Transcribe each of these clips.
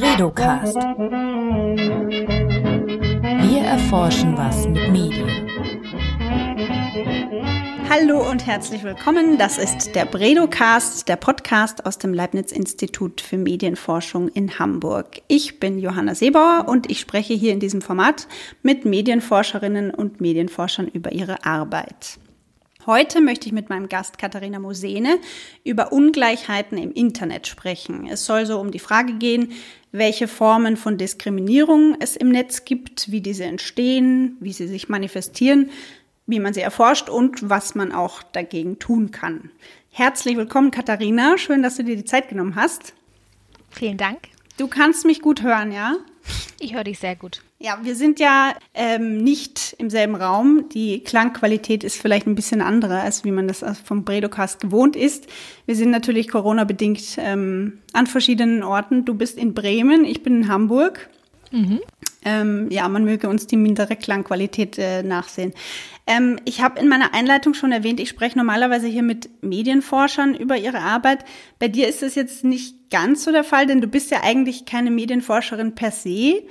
Bredocast. Wir erforschen was mit Medien. Hallo und herzlich willkommen. Das ist der Bredocast, der Podcast aus dem Leibniz-Institut für Medienforschung in Hamburg. Ich bin Johanna Seebauer und ich spreche hier in diesem Format mit Medienforscherinnen und Medienforschern über ihre Arbeit. Heute möchte ich mit meinem Gast Katharina Mosene über Ungleichheiten im Internet sprechen. Es soll so um die Frage gehen, welche Formen von Diskriminierung es im Netz gibt, wie diese entstehen, wie sie sich manifestieren, wie man sie erforscht und was man auch dagegen tun kann. Herzlich willkommen, Katharina. Schön, dass du dir die Zeit genommen hast. Vielen Dank. Du kannst mich gut hören, ja? Ich höre dich sehr gut. Ja, wir sind ja ähm, nicht im selben Raum. Die Klangqualität ist vielleicht ein bisschen andere, als wie man das vom Bredocast gewohnt ist. Wir sind natürlich Corona-bedingt ähm, an verschiedenen Orten. Du bist in Bremen, ich bin in Hamburg. Mhm. Ähm, ja, man möge uns die mindere Klangqualität äh, nachsehen. Ähm, ich habe in meiner Einleitung schon erwähnt, ich spreche normalerweise hier mit Medienforschern über ihre Arbeit. Bei dir ist das jetzt nicht ganz so der Fall, denn du bist ja eigentlich keine Medienforscherin per se,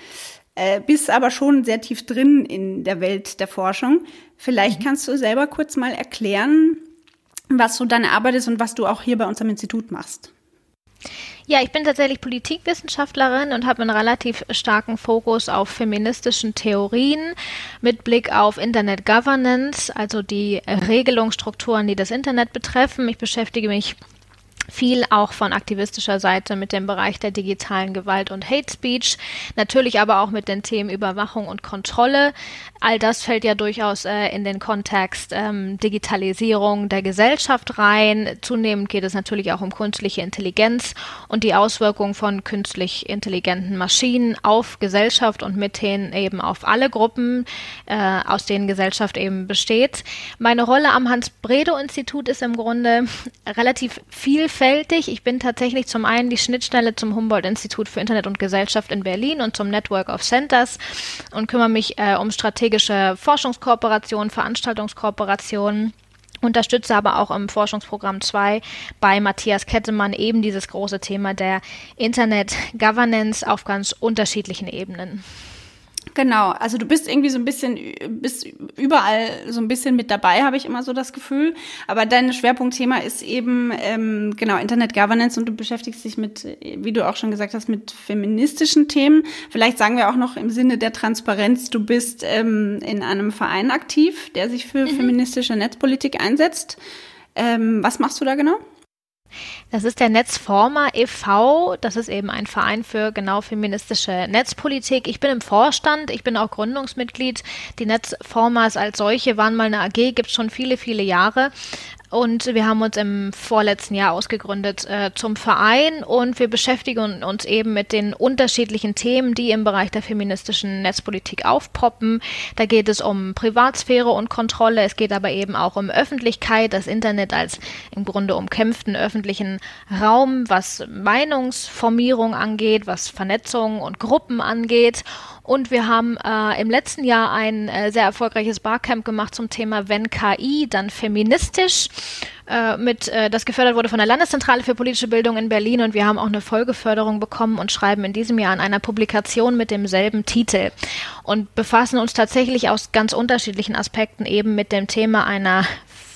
äh, bist aber schon sehr tief drin in der Welt der Forschung. Vielleicht mhm. kannst du selber kurz mal erklären, was so deine Arbeit ist und was du auch hier bei unserem Institut machst. Ja, ich bin tatsächlich Politikwissenschaftlerin und habe einen relativ starken Fokus auf feministischen Theorien mit Blick auf Internet Governance, also die Regelungsstrukturen, die das Internet betreffen. Ich beschäftige mich viel auch von aktivistischer Seite mit dem Bereich der digitalen Gewalt und Hate Speech, natürlich aber auch mit den Themen Überwachung und Kontrolle. All das fällt ja durchaus äh, in den Kontext ähm, Digitalisierung der Gesellschaft rein. Zunehmend geht es natürlich auch um künstliche Intelligenz und die Auswirkungen von künstlich intelligenten Maschinen auf Gesellschaft und mit denen eben auf alle Gruppen, äh, aus denen Gesellschaft eben besteht. Meine Rolle am Hans-Bredow-Institut ist im Grunde relativ viel vielfältig. Ich bin tatsächlich zum einen die Schnittstelle zum Humboldt-Institut für Internet und Gesellschaft in Berlin und zum Network of Centers und kümmere mich äh, um strategische Forschungskooperationen, Veranstaltungskooperationen unterstütze aber auch im Forschungsprogramm 2 bei Matthias Kettemann eben dieses große Thema der Internet Governance auf ganz unterschiedlichen Ebenen. Genau, also du bist irgendwie so ein bisschen, bist überall so ein bisschen mit dabei, habe ich immer so das Gefühl. Aber dein Schwerpunktthema ist eben ähm, genau Internet Governance und du beschäftigst dich mit, wie du auch schon gesagt hast, mit feministischen Themen. Vielleicht sagen wir auch noch im Sinne der Transparenz, du bist ähm, in einem Verein aktiv, der sich für mhm. feministische Netzpolitik einsetzt. Ähm, was machst du da genau? Das ist der Netzformer e.V., das ist eben ein Verein für genau feministische Netzpolitik. Ich bin im Vorstand, ich bin auch Gründungsmitglied. Die Netzformers als solche waren mal eine AG, gibt es schon viele, viele Jahre. Und wir haben uns im vorletzten Jahr ausgegründet äh, zum Verein und wir beschäftigen uns eben mit den unterschiedlichen Themen, die im Bereich der feministischen Netzpolitik aufpoppen. Da geht es um Privatsphäre und Kontrolle, es geht aber eben auch um Öffentlichkeit, das Internet als im Grunde umkämpften öffentlichen Raum, was Meinungsformierung angeht, was Vernetzung und Gruppen angeht. Und wir haben äh, im letzten Jahr ein äh, sehr erfolgreiches Barcamp gemacht zum Thema Wenn KI, dann feministisch, äh, mit, äh, das gefördert wurde von der Landeszentrale für politische Bildung in Berlin. Und wir haben auch eine Folgeförderung bekommen und schreiben in diesem Jahr an einer Publikation mit demselben Titel und befassen uns tatsächlich aus ganz unterschiedlichen Aspekten eben mit dem Thema einer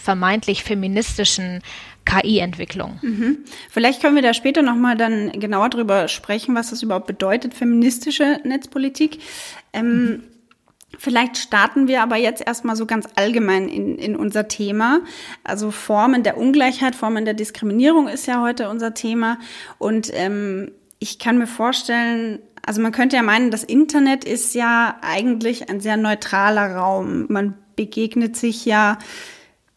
vermeintlich feministischen KI-Entwicklung. Mhm. Vielleicht können wir da später nochmal dann genauer drüber sprechen, was das überhaupt bedeutet, feministische Netzpolitik. Ähm, mhm. Vielleicht starten wir aber jetzt erstmal so ganz allgemein in, in unser Thema. Also Formen der Ungleichheit, Formen der Diskriminierung ist ja heute unser Thema. Und ähm, ich kann mir vorstellen, also man könnte ja meinen, das Internet ist ja eigentlich ein sehr neutraler Raum. Man begegnet sich ja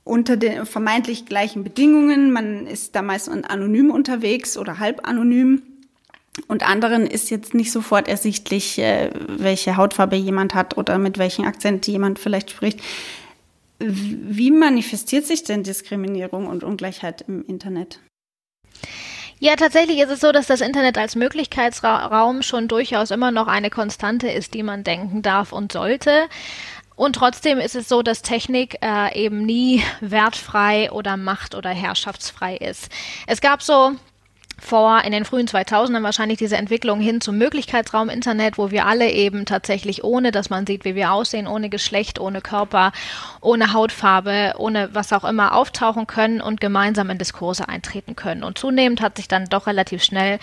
unter den vermeintlich gleichen Bedingungen. Man ist da meist anonym unterwegs oder halb anonym. Und anderen ist jetzt nicht sofort ersichtlich, äh, welche Hautfarbe jemand hat oder mit welchem Akzent jemand vielleicht spricht. Wie manifestiert sich denn Diskriminierung und Ungleichheit im Internet? Ja, tatsächlich ist es so, dass das Internet als Möglichkeitsraum schon durchaus immer noch eine Konstante ist, die man denken darf und sollte. Und trotzdem ist es so, dass Technik äh, eben nie wertfrei oder macht- oder herrschaftsfrei ist. Es gab so vor in den frühen 2000ern wahrscheinlich diese Entwicklung hin zum Möglichkeitsraum Internet, wo wir alle eben tatsächlich ohne, dass man sieht, wie wir aussehen, ohne Geschlecht, ohne Körper, ohne Hautfarbe, ohne was auch immer auftauchen können und gemeinsam in Diskurse eintreten können. Und zunehmend hat sich dann doch relativ schnell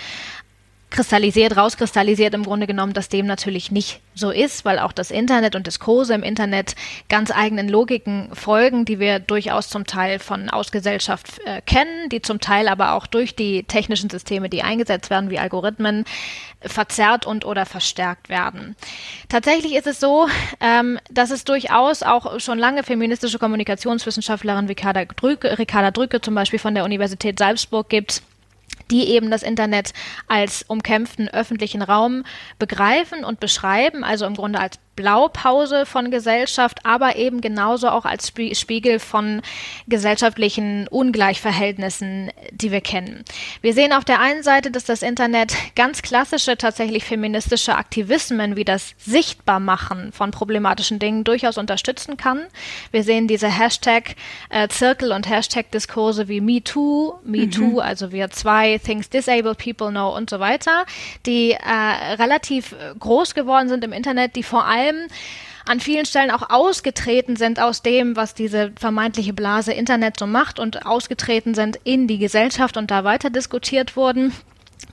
kristallisiert, rauskristallisiert im Grunde genommen, dass dem natürlich nicht so ist, weil auch das Internet und Diskurse im Internet ganz eigenen Logiken folgen, die wir durchaus zum Teil von Ausgesellschaft äh, kennen, die zum Teil aber auch durch die technischen Systeme, die eingesetzt werden, wie Algorithmen, verzerrt und oder verstärkt werden. Tatsächlich ist es so, ähm, dass es durchaus auch schon lange feministische Kommunikationswissenschaftlerin Ricarda Drücke, Ricarda Drücke zum Beispiel von der Universität Salzburg gibt, die eben das Internet als umkämpften öffentlichen Raum begreifen und beschreiben, also im Grunde als Blaupause von Gesellschaft, aber eben genauso auch als Spiegel von gesellschaftlichen Ungleichverhältnissen, die wir kennen. Wir sehen auf der einen Seite, dass das Internet ganz klassische, tatsächlich feministische Aktivismen wie das Sichtbarmachen von problematischen Dingen durchaus unterstützen kann. Wir sehen diese Hashtag-Zirkel äh, und Hashtag-Diskurse wie MeToo, MeToo, mhm. also wir zwei, Things Disabled People Know und so weiter, die äh, relativ groß geworden sind im Internet, die vor allem allem an vielen Stellen auch ausgetreten sind aus dem, was diese vermeintliche Blase Internet so macht und ausgetreten sind in die Gesellschaft und da weiter diskutiert wurden.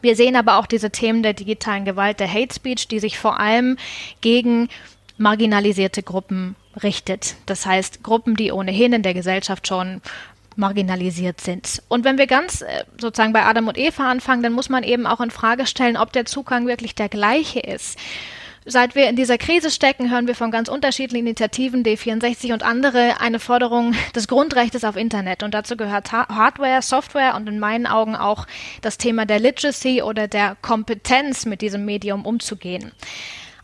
Wir sehen aber auch diese Themen der digitalen Gewalt, der Hate Speech, die sich vor allem gegen marginalisierte Gruppen richtet. Das heißt, Gruppen, die ohnehin in der Gesellschaft schon marginalisiert sind. Und wenn wir ganz äh, sozusagen bei Adam und Eva anfangen, dann muss man eben auch in Frage stellen, ob der Zugang wirklich der gleiche ist. Seit wir in dieser Krise stecken, hören wir von ganz unterschiedlichen Initiativen, D64 und andere, eine Forderung des Grundrechts auf Internet. Und dazu gehört Hardware, Software und in meinen Augen auch das Thema der Literacy oder der Kompetenz, mit diesem Medium umzugehen.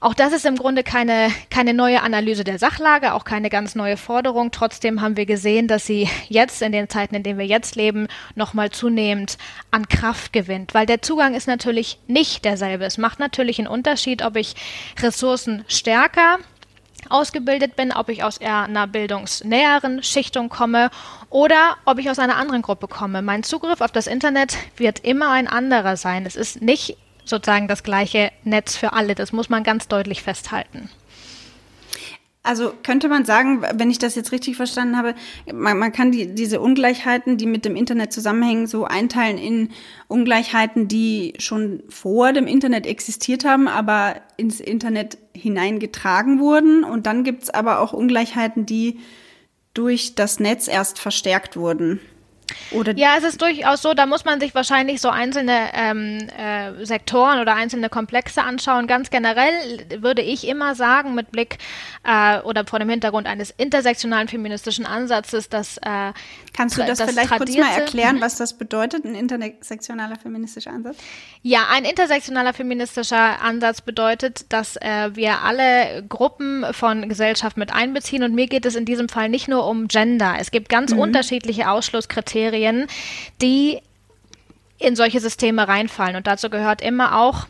Auch das ist im Grunde keine, keine neue Analyse der Sachlage, auch keine ganz neue Forderung. Trotzdem haben wir gesehen, dass sie jetzt in den Zeiten, in denen wir jetzt leben, nochmal zunehmend an Kraft gewinnt. Weil der Zugang ist natürlich nicht derselbe. Es macht natürlich einen Unterschied, ob ich Ressourcen stärker ausgebildet bin, ob ich aus eher einer bildungsnäheren Schichtung komme oder ob ich aus einer anderen Gruppe komme. Mein Zugriff auf das Internet wird immer ein anderer sein. Es ist nicht sozusagen das gleiche Netz für alle. Das muss man ganz deutlich festhalten. Also könnte man sagen, wenn ich das jetzt richtig verstanden habe, man, man kann die, diese Ungleichheiten, die mit dem Internet zusammenhängen, so einteilen in Ungleichheiten, die schon vor dem Internet existiert haben, aber ins Internet hineingetragen wurden. Und dann gibt's aber auch Ungleichheiten, die durch das Netz erst verstärkt wurden. Oder ja, es ist durchaus so, da muss man sich wahrscheinlich so einzelne ähm, äh, Sektoren oder einzelne Komplexe anschauen. Ganz generell würde ich immer sagen, mit Blick äh, oder vor dem Hintergrund eines intersektionalen feministischen Ansatzes, dass äh, Kannst du das, das vielleicht kurz mal erklären, was das bedeutet, ein intersektionaler feministischer Ansatz? Ja, ein intersektionaler feministischer Ansatz bedeutet, dass äh, wir alle Gruppen von Gesellschaft mit einbeziehen und mir geht es in diesem Fall nicht nur um Gender. Es gibt ganz mhm. unterschiedliche Ausschlusskriterien Kriterien, die in solche Systeme reinfallen. Und dazu gehört immer auch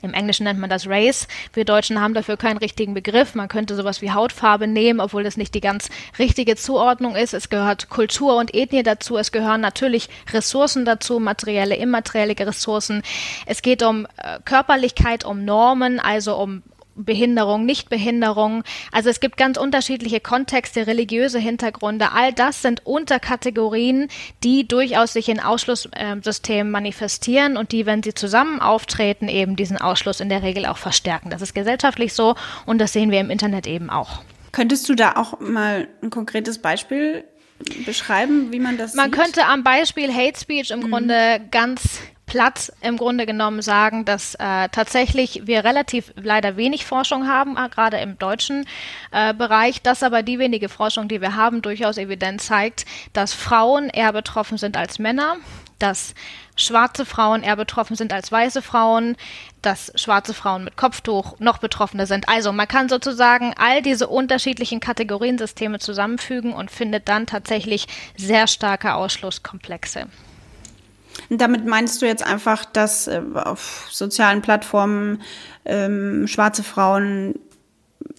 im Englischen nennt man das Race. Wir Deutschen haben dafür keinen richtigen Begriff. Man könnte sowas wie Hautfarbe nehmen, obwohl das nicht die ganz richtige Zuordnung ist. Es gehört Kultur und Ethnie dazu. Es gehören natürlich Ressourcen dazu, materielle, immaterielle Ressourcen. Es geht um äh, Körperlichkeit, um Normen, also um Behinderung, Nichtbehinderung. Also es gibt ganz unterschiedliche Kontexte, religiöse Hintergründe. All das sind Unterkategorien, die durchaus sich in Ausschlusssystemen manifestieren und die, wenn sie zusammen auftreten, eben diesen Ausschluss in der Regel auch verstärken. Das ist gesellschaftlich so und das sehen wir im Internet eben auch. Könntest du da auch mal ein konkretes Beispiel beschreiben, wie man das Man sieht? könnte am Beispiel Hate Speech im mhm. Grunde ganz Platz im Grunde genommen sagen, dass äh, tatsächlich wir relativ leider wenig Forschung haben, äh, gerade im deutschen äh, Bereich, dass aber die wenige Forschung, die wir haben, durchaus evident zeigt, dass Frauen eher betroffen sind als Männer, dass schwarze Frauen eher betroffen sind als weiße Frauen, dass schwarze Frauen mit Kopftuch noch betroffener sind. Also man kann sozusagen all diese unterschiedlichen Kategoriensysteme zusammenfügen und findet dann tatsächlich sehr starke Ausschlusskomplexe. Damit meinst du jetzt einfach, dass äh, auf sozialen Plattformen ähm, schwarze Frauen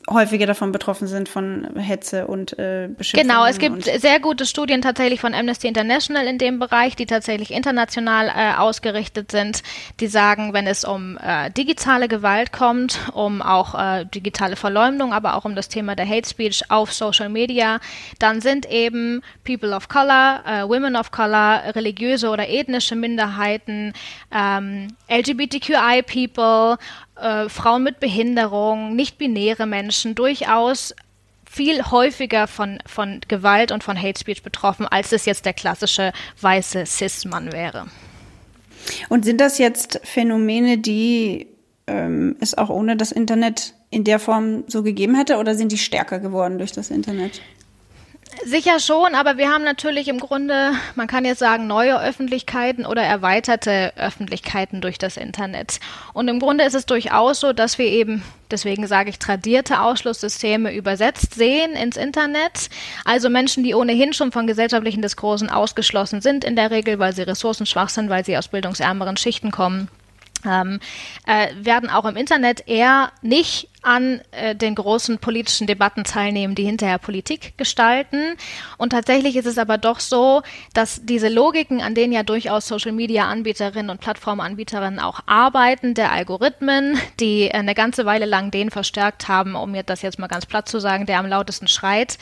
häufiger davon betroffen sind von Hetze und äh, Beschimpfungen. Genau, es gibt sehr gute Studien tatsächlich von Amnesty International in dem Bereich, die tatsächlich international äh, ausgerichtet sind, die sagen, wenn es um äh, digitale Gewalt kommt, um auch äh, digitale Verleumdung, aber auch um das Thema der Hate Speech auf Social Media, dann sind eben People of Color, äh, Women of Color, religiöse oder ethnische Minderheiten, ähm, LGBTQI-People, äh, Frauen mit Behinderung, nicht-binäre Menschen durchaus viel häufiger von, von Gewalt und von Hate Speech betroffen, als es jetzt der klassische weiße Cis-Mann wäre. Und sind das jetzt Phänomene, die ähm, es auch ohne das Internet in der Form so gegeben hätte, oder sind die stärker geworden durch das Internet? Sicher schon, aber wir haben natürlich im Grunde, man kann jetzt sagen, neue Öffentlichkeiten oder erweiterte Öffentlichkeiten durch das Internet. Und im Grunde ist es durchaus so, dass wir eben, deswegen sage ich, tradierte Ausschlusssysteme übersetzt sehen ins Internet. Also Menschen, die ohnehin schon von gesellschaftlichen Diskursen ausgeschlossen sind, in der Regel, weil sie ressourcenschwach sind, weil sie aus bildungsärmeren Schichten kommen ähm, äh, werden auch im Internet eher nicht an äh, den großen politischen Debatten teilnehmen, die hinterher Politik gestalten. Und tatsächlich ist es aber doch so, dass diese Logiken, an denen ja durchaus Social-Media-Anbieterinnen und Plattformanbieterinnen auch arbeiten, der Algorithmen, die äh, eine ganze Weile lang den verstärkt haben, um mir das jetzt mal ganz platt zu sagen, der am lautesten schreit,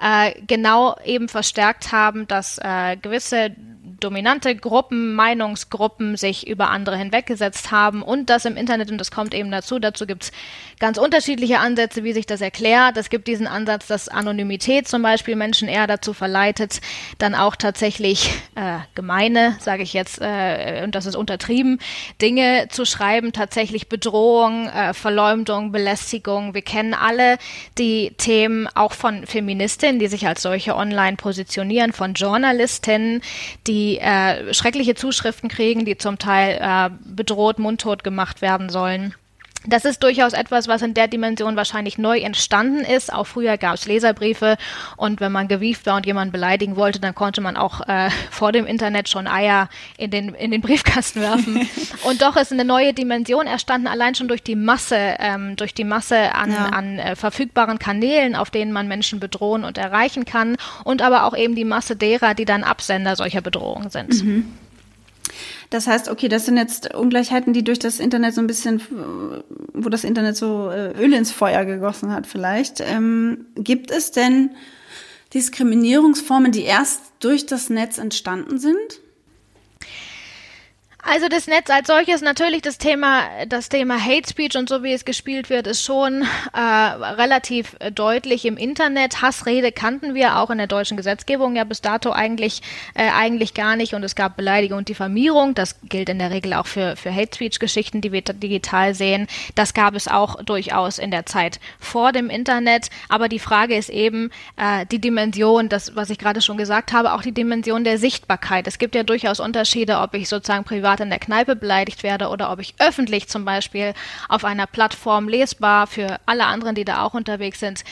äh, genau eben verstärkt haben, dass äh, gewisse dominante Gruppen, Meinungsgruppen sich über andere hinweggesetzt haben und das im Internet, und das kommt eben dazu, dazu gibt es ganz unterschiedliche Ansätze, wie sich das erklärt. Es gibt diesen Ansatz, dass Anonymität zum Beispiel Menschen eher dazu verleitet, dann auch tatsächlich äh, gemeine, sage ich jetzt, äh, und das ist untertrieben, Dinge zu schreiben, tatsächlich Bedrohung, äh, Verleumdung, Belästigung. Wir kennen alle die Themen auch von Feministinnen, die sich als solche online positionieren, von Journalistinnen, die äh, schreckliche Zuschriften kriegen, die zum Teil äh, bedroht, mundtot gemacht werden sollen. Das ist durchaus etwas, was in der Dimension wahrscheinlich neu entstanden ist. Auch früher gab es Leserbriefe und wenn man gewieft war und jemanden beleidigen wollte, dann konnte man auch äh, vor dem Internet schon Eier in den, in den Briefkasten werfen. und doch ist eine neue Dimension erstanden, allein schon durch die Masse, ähm, durch die Masse an, ja. an äh, verfügbaren Kanälen, auf denen man Menschen bedrohen und erreichen kann und aber auch eben die Masse derer, die dann Absender solcher Bedrohungen sind. Mhm. Das heißt, okay, das sind jetzt Ungleichheiten, die durch das Internet so ein bisschen, wo das Internet so äh, Öl ins Feuer gegossen hat vielleicht. Ähm, gibt es denn Diskriminierungsformen, die erst durch das Netz entstanden sind? Also das Netz als solches, natürlich das Thema, das Thema Hate Speech und so wie es gespielt wird, ist schon äh, relativ äh, deutlich im Internet. Hassrede kannten wir auch in der deutschen Gesetzgebung ja bis dato eigentlich äh, eigentlich gar nicht und es gab Beleidigung und Diffamierung. Das gilt in der Regel auch für für Hate Speech Geschichten, die wir digital sehen. Das gab es auch durchaus in der Zeit vor dem Internet. Aber die Frage ist eben äh, die Dimension, das was ich gerade schon gesagt habe, auch die Dimension der Sichtbarkeit. Es gibt ja durchaus Unterschiede, ob ich sozusagen privat privat in der Kneipe beleidigt werde oder ob ich öffentlich zum Beispiel auf einer Plattform lesbar für alle anderen, die da auch unterwegs sind,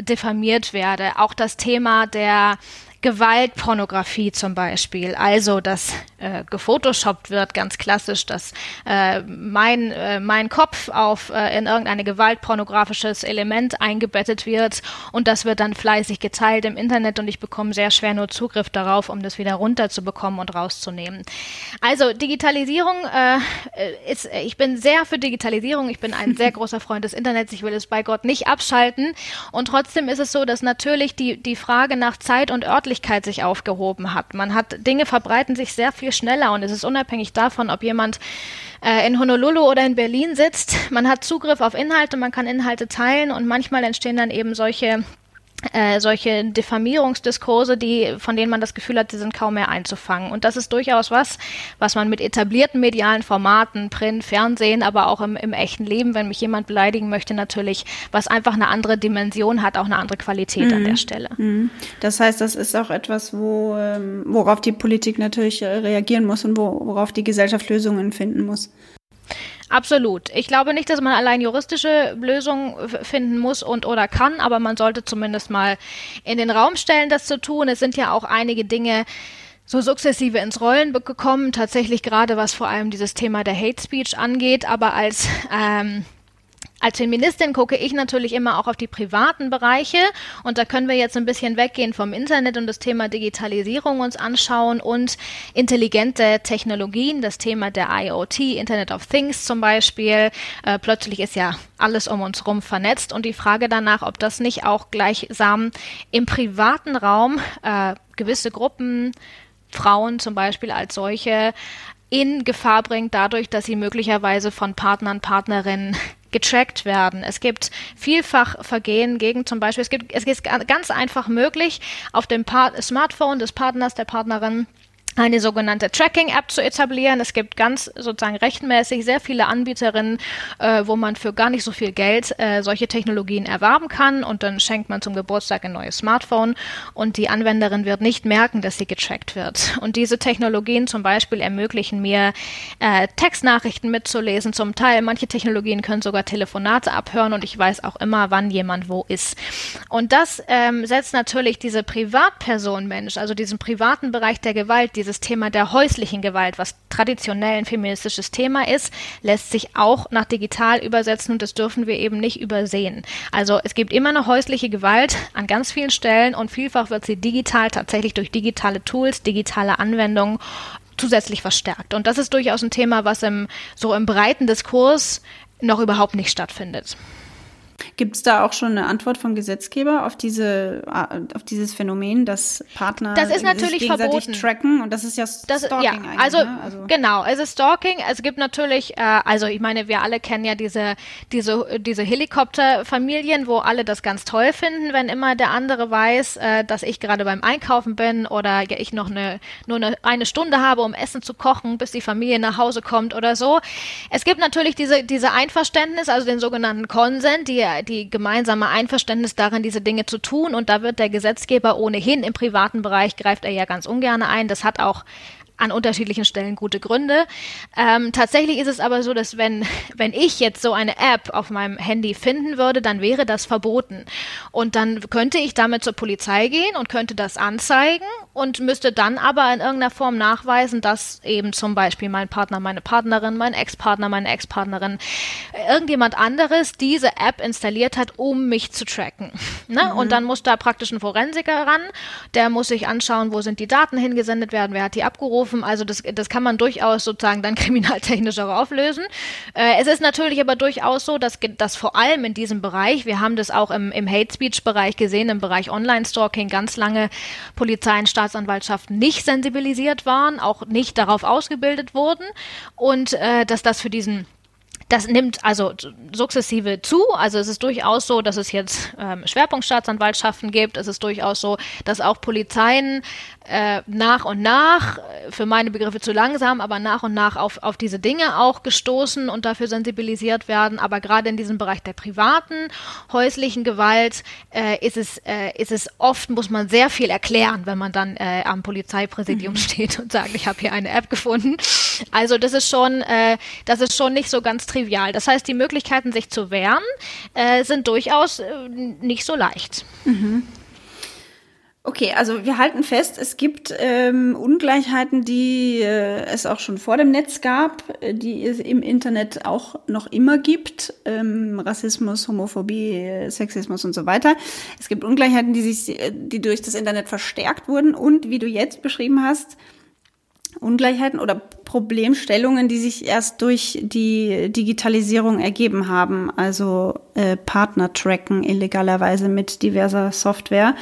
diffamiert werde. Auch das Thema der Gewaltpornografie zum Beispiel, also dass äh, gefotoshoppt wird, ganz klassisch, dass äh, mein, äh, mein Kopf auf äh, in irgendein gewaltpornografisches Element eingebettet wird und das wird dann fleißig geteilt im Internet und ich bekomme sehr schwer nur Zugriff darauf, um das wieder runterzubekommen und rauszunehmen. Also Digitalisierung äh, ist, ich bin sehr für Digitalisierung, ich bin ein sehr großer Freund des Internets, ich will es bei Gott nicht abschalten. Und trotzdem ist es so, dass natürlich die, die Frage nach Zeit und Örtlichkeit Örtlichkeit sich aufgehoben hat. Man hat Dinge verbreiten sich sehr viel schneller und es ist unabhängig davon, ob jemand äh, in Honolulu oder in Berlin sitzt. Man hat Zugriff auf Inhalte, man kann Inhalte teilen und manchmal entstehen dann eben solche äh, solche Diffamierungsdiskurse, die, von denen man das Gefühl hat, sie sind kaum mehr einzufangen. Und das ist durchaus was, was man mit etablierten medialen Formaten, Print, Fernsehen, aber auch im, im echten Leben, wenn mich jemand beleidigen möchte, natürlich, was einfach eine andere Dimension hat, auch eine andere Qualität mhm. an der Stelle. Mhm. Das heißt, das ist auch etwas, wo, ähm, worauf die Politik natürlich äh, reagieren muss und wo, worauf die Gesellschaft Lösungen finden muss. Absolut. Ich glaube nicht, dass man allein juristische Lösungen finden muss und oder kann, aber man sollte zumindest mal in den Raum stellen, das zu tun. Es sind ja auch einige Dinge, so sukzessive ins Rollen gekommen, tatsächlich gerade was vor allem dieses Thema der Hate Speech angeht, aber als ähm, als Feministin gucke ich natürlich immer auch auf die privaten Bereiche und da können wir jetzt ein bisschen weggehen vom Internet und das Thema Digitalisierung uns anschauen und intelligente Technologien, das Thema der IoT, Internet of Things zum Beispiel. Äh, plötzlich ist ja alles um uns herum vernetzt und die Frage danach, ob das nicht auch gleichsam im privaten Raum äh, gewisse Gruppen, Frauen zum Beispiel als solche, in Gefahr bringt, dadurch, dass sie möglicherweise von Partnern, Partnerinnen getrackt werden. Es gibt vielfach Vergehen gegen zum Beispiel, es gibt, es ist ganz einfach möglich, auf dem Part Smartphone des Partners, der Partnerin eine sogenannte Tracking-App zu etablieren. Es gibt ganz sozusagen rechtmäßig sehr viele Anbieterinnen, äh, wo man für gar nicht so viel Geld äh, solche Technologien erwerben kann und dann schenkt man zum Geburtstag ein neues Smartphone und die Anwenderin wird nicht merken, dass sie getrackt wird. Und diese Technologien zum Beispiel ermöglichen mir, äh, Textnachrichten mitzulesen zum Teil. Manche Technologien können sogar Telefonate abhören und ich weiß auch immer, wann jemand wo ist. Und das ähm, setzt natürlich diese Privatperson Mensch, also diesen privaten Bereich der Gewalt, diese dieses Thema der häuslichen Gewalt, was traditionell ein feministisches Thema ist, lässt sich auch nach digital übersetzen und das dürfen wir eben nicht übersehen. Also es gibt immer noch häusliche Gewalt an ganz vielen Stellen und vielfach wird sie digital tatsächlich durch digitale Tools, digitale Anwendungen zusätzlich verstärkt. Und das ist durchaus ein Thema, was im, so im breiten Diskurs noch überhaupt nicht stattfindet. Gibt es da auch schon eine Antwort vom Gesetzgeber auf diese auf dieses Phänomen, dass Partner das ist natürlich gegenseitig verboten. tracken und das ist ja Stalking ja, eigentlich. Also, ne? also genau, es ist Stalking. Es gibt natürlich, äh, also ich meine, wir alle kennen ja diese diese diese Helikopterfamilien, wo alle das ganz toll finden, wenn immer der andere weiß, äh, dass ich gerade beim Einkaufen bin oder ja, ich noch eine nur eine, eine Stunde habe, um Essen zu kochen, bis die Familie nach Hause kommt oder so. Es gibt natürlich diese diese Einverständnis, also den sogenannten Consent, die die gemeinsame Einverständnis darin, diese Dinge zu tun. Und da wird der Gesetzgeber ohnehin im privaten Bereich greift er ja ganz ungern ein. Das hat auch an unterschiedlichen Stellen gute Gründe. Ähm, tatsächlich ist es aber so, dass wenn, wenn ich jetzt so eine App auf meinem Handy finden würde, dann wäre das verboten. Und dann könnte ich damit zur Polizei gehen und könnte das anzeigen und müsste dann aber in irgendeiner Form nachweisen, dass eben zum Beispiel mein Partner, meine Partnerin, mein Ex-Partner, meine Ex-Partnerin, irgendjemand anderes diese App installiert hat, um mich zu tracken. Ne? Mhm. Und dann muss da praktisch ein Forensiker ran, der muss sich anschauen, wo sind die Daten hingesendet werden, wer hat die abgerufen, Katastrophen. Also das, das kann man durchaus sozusagen dann kriminaltechnisch auch auflösen. Äh, es ist natürlich aber durchaus so, dass, dass vor allem in diesem Bereich, wir haben das auch im, im Hate Speech Bereich gesehen, im Bereich Online-Stalking ganz lange Polizei und Staatsanwaltschaften nicht sensibilisiert waren, auch nicht darauf ausgebildet wurden und äh, dass das für diesen das nimmt also sukzessive zu. Also es ist durchaus so, dass es jetzt ähm, Schwerpunktstaatsanwaltschaften gibt. Es ist durchaus so, dass auch Polizeien äh, nach und nach, äh, für meine Begriffe zu langsam, aber nach und nach auf, auf diese Dinge auch gestoßen und dafür sensibilisiert werden. Aber gerade in diesem Bereich der privaten, häuslichen Gewalt äh, ist, es, äh, ist es oft, muss man sehr viel erklären, wenn man dann äh, am Polizeipräsidium mhm. steht und sagt, ich habe hier eine App gefunden. Also das ist schon, äh, das ist schon nicht so ganz trivial trivial. Das heißt, die Möglichkeiten, sich zu wehren, äh, sind durchaus äh, nicht so leicht. Mhm. Okay, also wir halten fest, es gibt ähm, Ungleichheiten, die äh, es auch schon vor dem Netz gab, äh, die es im Internet auch noch immer gibt. Ähm, Rassismus, Homophobie, Sexismus und so weiter. Es gibt Ungleichheiten, die sich, äh, die durch das Internet verstärkt wurden und wie du jetzt beschrieben hast, Ungleichheiten oder Problemstellungen, die sich erst durch die Digitalisierung ergeben haben, also äh, Partner tracken illegalerweise mit diverser Software.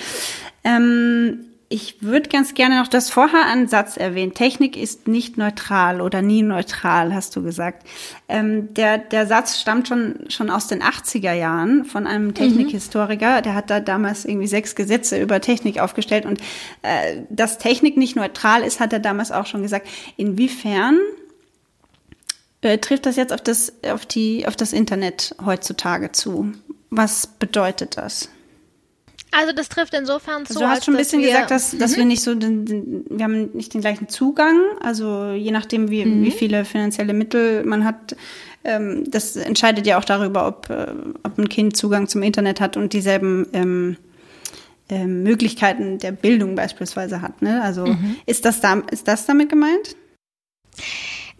Ähm, ich würde ganz gerne noch das vorher einen Satz erwähnen. Technik ist nicht neutral oder nie neutral, hast du gesagt. Ähm, der, der Satz stammt schon, schon aus den 80er Jahren von einem mhm. Technikhistoriker. Mhm. Der hat da damals irgendwie sechs Gesetze über Technik aufgestellt. Und äh, dass Technik nicht neutral ist, hat er damals auch schon gesagt. Inwiefern äh, trifft das jetzt auf das, auf, die, auf das Internet heutzutage zu? Was bedeutet das? Also das trifft insofern zu. Also du hast schon ein bisschen wir, gesagt, dass, dass mhm. wir nicht so, den, den, wir haben nicht den gleichen Zugang. Also je nachdem, wie, mhm. wie viele finanzielle Mittel man hat, ähm, das entscheidet ja auch darüber, ob, äh, ob ein Kind Zugang zum Internet hat und dieselben ähm, ähm, Möglichkeiten der Bildung beispielsweise hat. Ne? Also mhm. ist das da, ist das damit gemeint?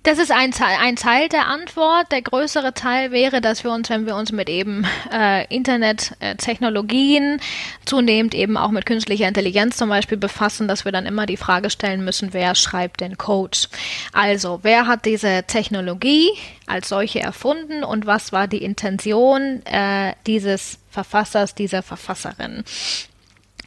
Das ist ein Teil, ein Teil der Antwort. Der größere Teil wäre, dass wir uns, wenn wir uns mit eben äh, Internettechnologien, äh, zunehmend eben auch mit künstlicher Intelligenz zum Beispiel befassen, dass wir dann immer die Frage stellen müssen, wer schreibt den Code? Also, wer hat diese Technologie als solche erfunden und was war die Intention äh, dieses Verfassers, dieser Verfasserin?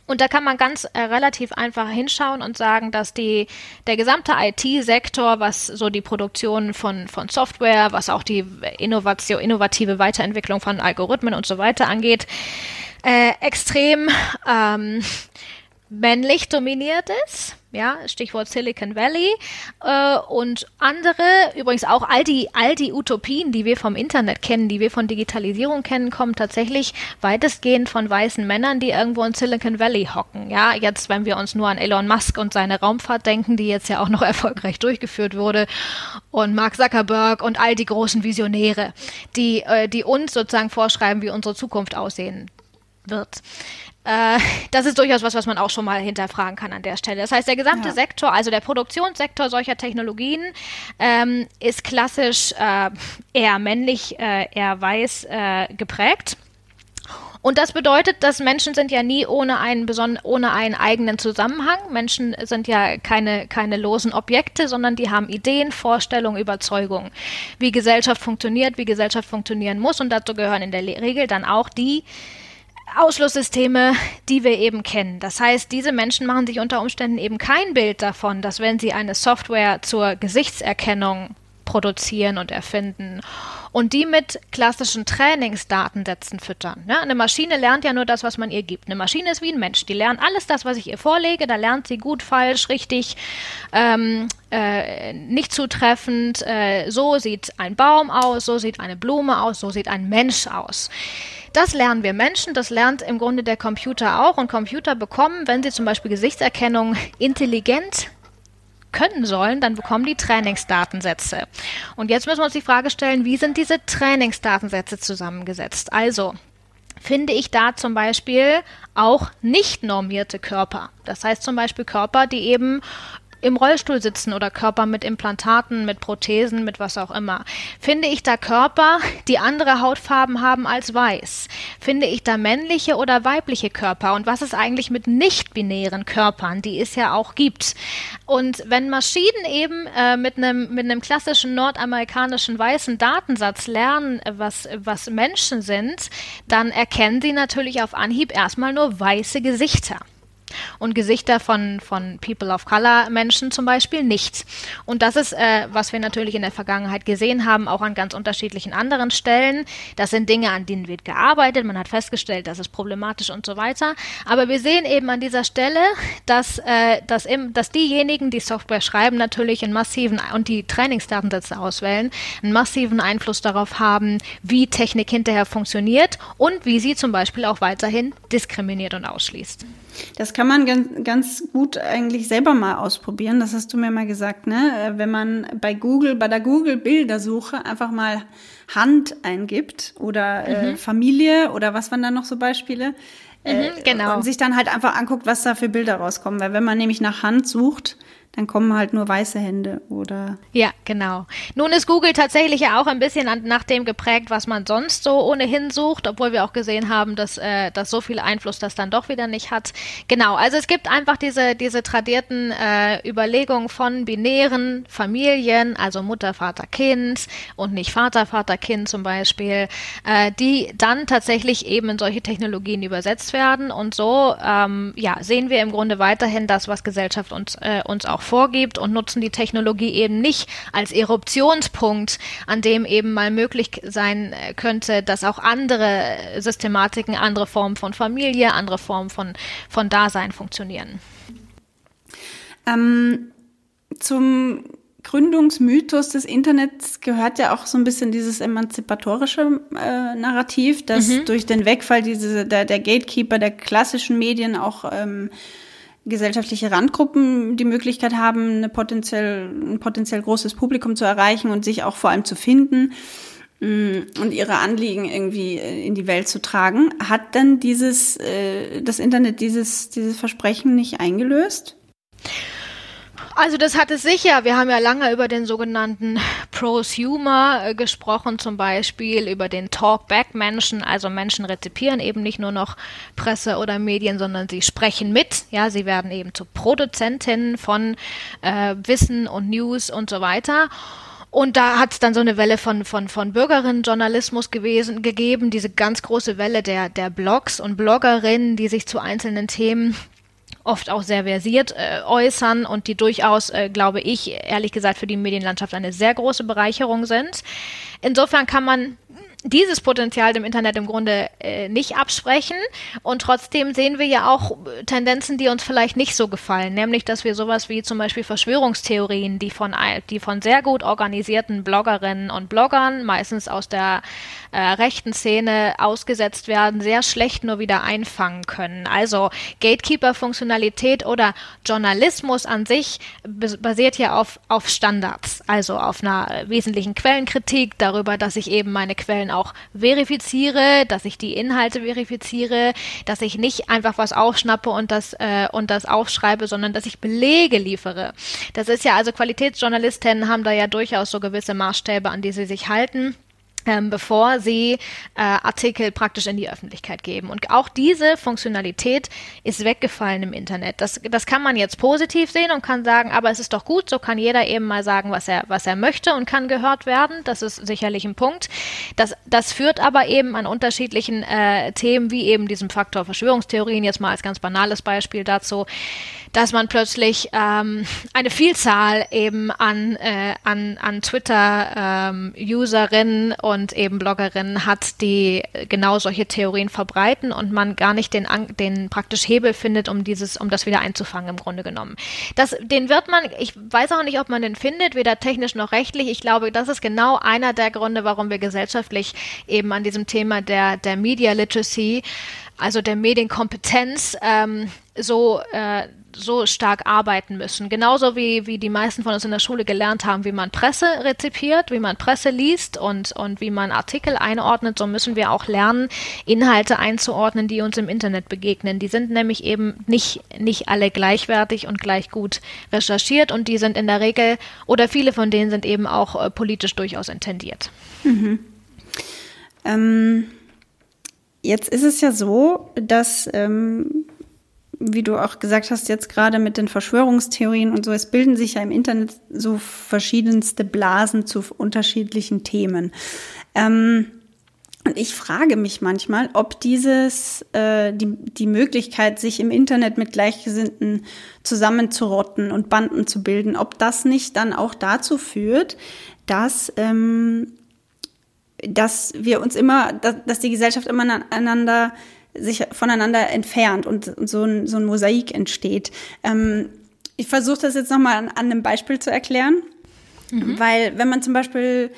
Und da kann man ganz äh, relativ einfach hinschauen und sagen, dass die, der gesamte IT-Sektor, was so die Produktion von, von Software, was auch die Innovation, innovative Weiterentwicklung von Algorithmen und so weiter angeht, äh, extrem ähm, männlich dominiert ist ja, Stichwort Silicon Valley äh, und andere, übrigens auch all die, all die Utopien, die wir vom Internet kennen, die wir von Digitalisierung kennen, kommen tatsächlich weitestgehend von weißen Männern, die irgendwo in Silicon Valley hocken. Ja, jetzt, wenn wir uns nur an Elon Musk und seine Raumfahrt denken, die jetzt ja auch noch erfolgreich durchgeführt wurde, und Mark Zuckerberg und all die großen Visionäre, die, äh, die uns sozusagen vorschreiben, wie unsere Zukunft aussehen wird. Äh, das ist durchaus was, was man auch schon mal hinterfragen kann an der Stelle. Das heißt, der gesamte ja. Sektor, also der Produktionssektor solcher Technologien, ähm, ist klassisch äh, eher männlich, äh, eher weiß äh, geprägt. Und das bedeutet, dass Menschen sind ja nie ohne einen, beson ohne einen eigenen Zusammenhang. Menschen sind ja keine, keine losen Objekte, sondern die haben Ideen, Vorstellungen, Überzeugungen, wie Gesellschaft funktioniert, wie Gesellschaft funktionieren muss. Und dazu gehören in der Regel dann auch die, Ausschlusssysteme, die wir eben kennen. Das heißt, diese Menschen machen sich unter Umständen eben kein Bild davon, dass wenn sie eine Software zur Gesichtserkennung produzieren und erfinden und die mit klassischen Trainingsdatensätzen füttern. Ja, eine Maschine lernt ja nur das, was man ihr gibt. Eine Maschine ist wie ein Mensch. Die lernt alles das, was ich ihr vorlege. Da lernt sie gut, falsch, richtig, ähm, äh, nicht zutreffend. Äh, so sieht ein Baum aus, so sieht eine Blume aus, so sieht ein Mensch aus. Das lernen wir Menschen, das lernt im Grunde der Computer auch. Und Computer bekommen, wenn sie zum Beispiel Gesichtserkennung intelligent können sollen, dann bekommen die Trainingsdatensätze. Und jetzt müssen wir uns die Frage stellen, wie sind diese Trainingsdatensätze zusammengesetzt? Also, finde ich da zum Beispiel auch nicht normierte Körper. Das heißt zum Beispiel Körper, die eben im Rollstuhl sitzen oder Körper mit Implantaten, mit Prothesen, mit was auch immer. Finde ich da Körper, die andere Hautfarben haben als weiß? Finde ich da männliche oder weibliche Körper? Und was ist eigentlich mit nicht-binären Körpern, die es ja auch gibt? Und wenn Maschinen eben äh, mit einem mit klassischen nordamerikanischen weißen Datensatz lernen, was, was Menschen sind, dann erkennen sie natürlich auf Anhieb erstmal nur weiße Gesichter und Gesichter von, von People of Color Menschen zum Beispiel nicht. Und das ist, äh, was wir natürlich in der Vergangenheit gesehen haben, auch an ganz unterschiedlichen anderen Stellen. Das sind Dinge, an denen wird gearbeitet. Man hat festgestellt, das ist problematisch und so weiter. Aber wir sehen eben an dieser Stelle, dass, äh, dass, im, dass diejenigen, die Software schreiben, natürlich einen massiven und die Trainingsdatensätze auswählen, einen massiven Einfluss darauf haben, wie Technik hinterher funktioniert und wie sie zum Beispiel auch weiterhin diskriminiert und ausschließt. Das kann man ganz, ganz gut eigentlich selber mal ausprobieren. Das hast du mir mal gesagt, ne? Wenn man bei Google, bei der Google-Bildersuche einfach mal Hand eingibt oder äh, mhm. äh, Familie oder was waren da noch so Beispiele? Mhm, äh, genau. Und sich dann halt einfach anguckt, was da für Bilder rauskommen. Weil wenn man nämlich nach Hand sucht, dann kommen halt nur weiße Hände oder. Ja, genau. Nun ist Google tatsächlich ja auch ein bisschen an, nach dem geprägt, was man sonst so ohnehin sucht, obwohl wir auch gesehen haben, dass, äh, dass so viel Einfluss das dann doch wieder nicht hat. Genau, also es gibt einfach diese, diese tradierten äh, Überlegungen von binären Familien, also Mutter, Vater, Kind und nicht Vater, Vater, Kind zum Beispiel, äh, die dann tatsächlich eben in solche Technologien übersetzt werden. Und so ähm, ja, sehen wir im Grunde weiterhin das, was Gesellschaft uns, äh, uns auch vorgibt und nutzen die Technologie eben nicht als Eruptionspunkt, an dem eben mal möglich sein könnte, dass auch andere Systematiken, andere Formen von Familie, andere Formen von, von Dasein funktionieren. Ähm, zum Gründungsmythos des Internets gehört ja auch so ein bisschen dieses emanzipatorische äh, Narrativ, dass mhm. durch den Wegfall diese, der, der Gatekeeper der klassischen Medien auch ähm, gesellschaftliche Randgruppen die Möglichkeit haben, eine potenziell, ein potenziell großes Publikum zu erreichen und sich auch vor allem zu finden mm, und ihre Anliegen irgendwie äh, in die Welt zu tragen. Hat denn dieses, äh, das Internet dieses, dieses Versprechen nicht eingelöst? Also das hat es sicher. Wir haben ja lange über den sogenannten Prosumer äh, gesprochen, zum Beispiel über den Talkback-Menschen. Also Menschen rezipieren eben nicht nur noch Presse oder Medien, sondern sie sprechen mit. Ja, sie werden eben zu Produzentinnen von äh, Wissen und News und so weiter. Und da hat es dann so eine Welle von, von, von Bürgerinnenjournalismus gewesen, gegeben, diese ganz große Welle der, der Blogs und Bloggerinnen, die sich zu einzelnen Themen oft auch sehr versiert äh, äußern und die durchaus, äh, glaube ich, ehrlich gesagt für die Medienlandschaft eine sehr große Bereicherung sind. Insofern kann man dieses Potenzial dem Internet im Grunde äh, nicht absprechen. Und trotzdem sehen wir ja auch Tendenzen, die uns vielleicht nicht so gefallen, nämlich dass wir sowas wie zum Beispiel Verschwörungstheorien, die von, die von sehr gut organisierten Bloggerinnen und Bloggern, meistens aus der äh, rechten Szene ausgesetzt werden, sehr schlecht nur wieder einfangen können. Also Gatekeeper-Funktionalität oder Journalismus an sich basiert ja auf, auf Standards, also auf einer wesentlichen Quellenkritik darüber, dass ich eben meine Quellen auch verifiziere, dass ich die Inhalte verifiziere, dass ich nicht einfach was aufschnappe und das, äh, und das aufschreibe, sondern dass ich Belege liefere. Das ist ja also Qualitätsjournalistinnen haben da ja durchaus so gewisse Maßstäbe, an die sie sich halten ähm, bevor sie äh, Artikel praktisch in die Öffentlichkeit geben. Und auch diese Funktionalität ist weggefallen im Internet. Das, das kann man jetzt positiv sehen und kann sagen, aber es ist doch gut, so kann jeder eben mal sagen, was er, was er möchte und kann gehört werden. Das ist sicherlich ein Punkt. Das, das führt aber eben an unterschiedlichen äh, Themen, wie eben diesem Faktor Verschwörungstheorien, jetzt mal als ganz banales Beispiel dazu, dass man plötzlich ähm, eine Vielzahl eben an, äh, an, an Twitter-Userinnen ähm, und eben Bloggerinnen hat, die genau solche Theorien verbreiten und man gar nicht den, den praktisch Hebel findet, um dieses, um das wieder einzufangen im Grunde genommen. Das, den wird man, ich weiß auch nicht, ob man den findet, weder technisch noch rechtlich. Ich glaube, das ist genau einer der Gründe, warum wir gesellschaftlich eben an diesem Thema der, der Media Literacy also der Medienkompetenz, ähm, so, äh, so stark arbeiten müssen. Genauso wie, wie die meisten von uns in der Schule gelernt haben, wie man Presse rezipiert, wie man Presse liest und, und wie man Artikel einordnet, so müssen wir auch lernen, Inhalte einzuordnen, die uns im Internet begegnen. Die sind nämlich eben nicht, nicht alle gleichwertig und gleich gut recherchiert und die sind in der Regel, oder viele von denen sind eben auch äh, politisch durchaus intendiert. Mhm. Ähm Jetzt ist es ja so, dass, ähm, wie du auch gesagt hast, jetzt gerade mit den Verschwörungstheorien und so, es bilden sich ja im Internet so verschiedenste Blasen zu unterschiedlichen Themen. Ähm, und ich frage mich manchmal, ob dieses, äh, die, die Möglichkeit, sich im Internet mit Gleichgesinnten zusammenzurotten und Banden zu bilden, ob das nicht dann auch dazu führt, dass ähm, dass wir uns immer, dass, die Gesellschaft immer einander sich voneinander entfernt und so ein, so ein Mosaik entsteht. Ähm, ich versuche das jetzt nochmal an, an einem Beispiel zu erklären, mhm. weil wenn man zum Beispiel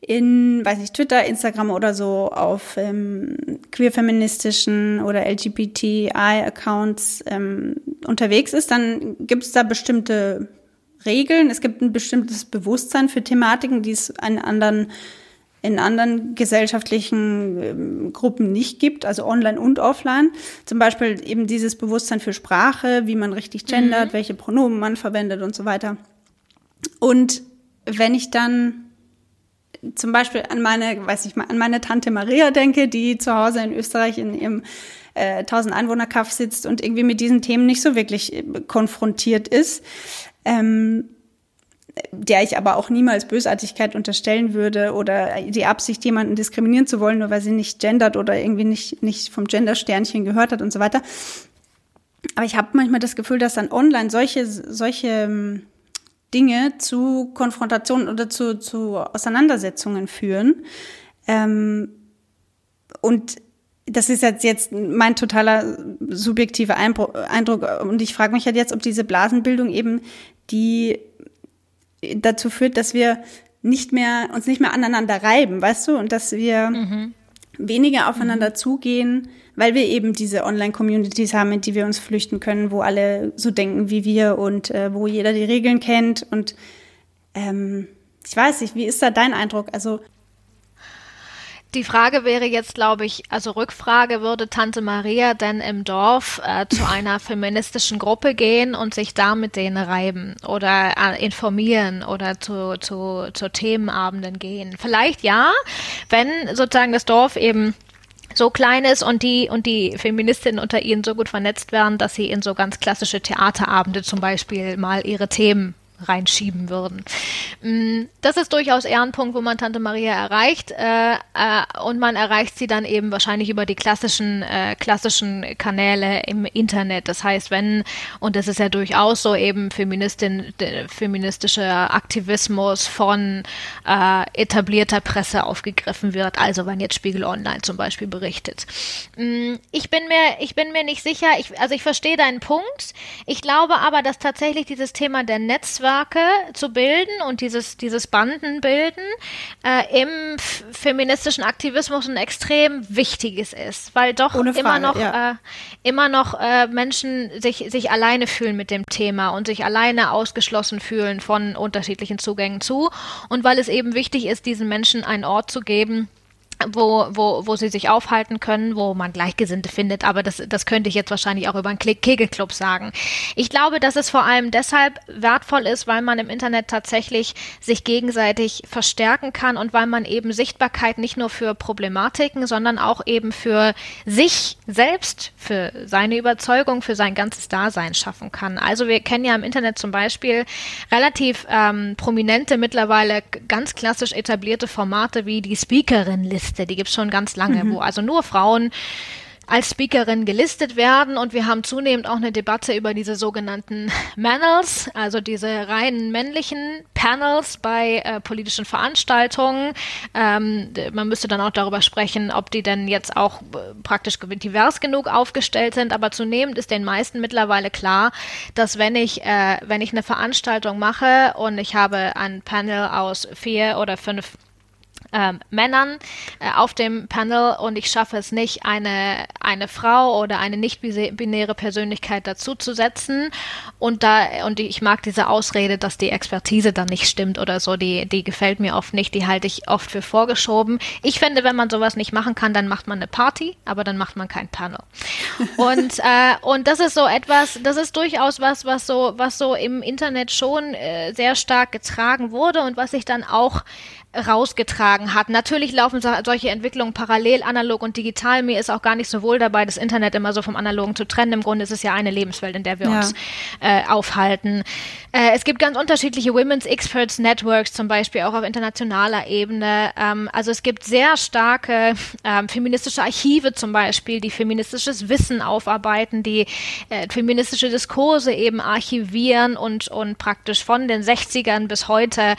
in, weiß nicht, Twitter, Instagram oder so auf ähm, queer-feministischen oder LGBTI-Accounts ähm, unterwegs ist, dann gibt es da bestimmte Regeln. Es gibt ein bestimmtes Bewusstsein für Thematiken, die es an anderen in anderen gesellschaftlichen ähm, Gruppen nicht gibt, also online und offline. Zum Beispiel eben dieses Bewusstsein für Sprache, wie man richtig gendert, mhm. welche Pronomen man verwendet und so weiter. Und wenn ich dann zum Beispiel an meine, weiß ich mal, an meine Tante Maria denke, die zu Hause in Österreich in ihrem äh, 1000 Einwohner Kaff sitzt und irgendwie mit diesen Themen nicht so wirklich äh, konfrontiert ist, ähm, der ich aber auch niemals Bösartigkeit unterstellen würde oder die Absicht, jemanden diskriminieren zu wollen, nur weil sie nicht gendert oder irgendwie nicht, nicht vom Gendersternchen gehört hat und so weiter. Aber ich habe manchmal das Gefühl, dass dann online solche, solche ähm, Dinge zu Konfrontationen oder zu, zu Auseinandersetzungen führen. Ähm, und das ist jetzt, jetzt mein totaler subjektiver Eindruck. Und ich frage mich halt jetzt, ob diese Blasenbildung eben die dazu führt, dass wir nicht mehr, uns nicht mehr aneinander reiben, weißt du, und dass wir mhm. weniger aufeinander mhm. zugehen, weil wir eben diese Online-Communities haben, in die wir uns flüchten können, wo alle so denken wie wir und äh, wo jeder die Regeln kennt. Und ähm, ich weiß nicht, wie ist da dein Eindruck? Also Die Frage wäre jetzt, glaube ich, also Rückfrage, würde Tante Maria denn im Dorf äh, zu einer feministischen Gruppe gehen und sich da mit denen reiben oder äh, informieren oder zu, zu, zu Themenabenden gehen? Vielleicht ja, wenn sozusagen das Dorf eben so klein ist und die und die Feministinnen unter ihnen so gut vernetzt werden, dass sie in so ganz klassische Theaterabende zum Beispiel mal ihre Themen reinschieben würden. Mm, das ist durchaus eher ein Punkt, wo man Tante Maria erreicht äh, äh, und man erreicht sie dann eben wahrscheinlich über die klassischen äh, klassischen Kanäle im Internet. Das heißt, wenn und das ist ja durchaus so eben Feministin feministischer Aktivismus von äh, etablierter Presse aufgegriffen wird. Also wenn jetzt Spiegel Online zum Beispiel berichtet. Mm, ich bin mir ich bin mir nicht sicher. Ich, also ich verstehe deinen Punkt. Ich glaube aber, dass tatsächlich dieses Thema der Netzwerke Netzwerke zu bilden und dieses, dieses Bandenbilden äh, im feministischen Aktivismus ein extrem wichtiges ist, weil doch Frage, immer noch, ja. äh, immer noch äh, Menschen sich, sich alleine fühlen mit dem Thema und sich alleine ausgeschlossen fühlen von unterschiedlichen Zugängen zu und weil es eben wichtig ist, diesen Menschen einen Ort zu geben, wo, wo, wo sie sich aufhalten können, wo man Gleichgesinnte findet, aber das, das könnte ich jetzt wahrscheinlich auch über einen Kegelclub sagen. Ich glaube, dass es vor allem deshalb wertvoll ist, weil man im Internet tatsächlich sich gegenseitig verstärken kann und weil man eben Sichtbarkeit nicht nur für Problematiken, sondern auch eben für sich selbst, für seine Überzeugung, für sein ganzes Dasein schaffen kann. Also wir kennen ja im Internet zum Beispiel relativ ähm, prominente, mittlerweile ganz klassisch etablierte Formate wie die Speakerin-Liste Liste, die gibt es schon ganz lange, mhm. wo also nur Frauen als Speakerin gelistet werden und wir haben zunehmend auch eine Debatte über diese sogenannten Manels, also diese reinen männlichen Panels bei äh, politischen Veranstaltungen. Ähm, man müsste dann auch darüber sprechen, ob die denn jetzt auch äh, praktisch divers genug aufgestellt sind, aber zunehmend ist den meisten mittlerweile klar, dass wenn ich, äh, wenn ich eine Veranstaltung mache und ich habe ein Panel aus vier oder fünf ähm, Männern äh, auf dem Panel und ich schaffe es nicht, eine, eine Frau oder eine nicht-binäre Persönlichkeit dazuzusetzen. Und da, und ich mag diese Ausrede, dass die Expertise dann nicht stimmt oder so, die, die gefällt mir oft nicht, die halte ich oft für vorgeschoben. Ich finde, wenn man sowas nicht machen kann, dann macht man eine Party, aber dann macht man kein Panel. und, äh, und das ist so etwas, das ist durchaus was, was so, was so im Internet schon äh, sehr stark getragen wurde und was sich dann auch rausgetragen hat. Natürlich laufen solche Entwicklungen parallel, analog und digital. Mir ist auch gar nicht so wohl dabei, das Internet immer so vom Analogen zu trennen. Im Grunde ist es ja eine Lebenswelt, in der wir ja. uns äh, aufhalten. Äh, es gibt ganz unterschiedliche Women's Experts Networks, zum Beispiel auch auf internationaler Ebene. Ähm, also es gibt sehr starke ähm, feministische Archive zum Beispiel, die feministisches Wissen aufarbeiten, die äh, feministische Diskurse eben archivieren und, und praktisch von den 60ern bis heute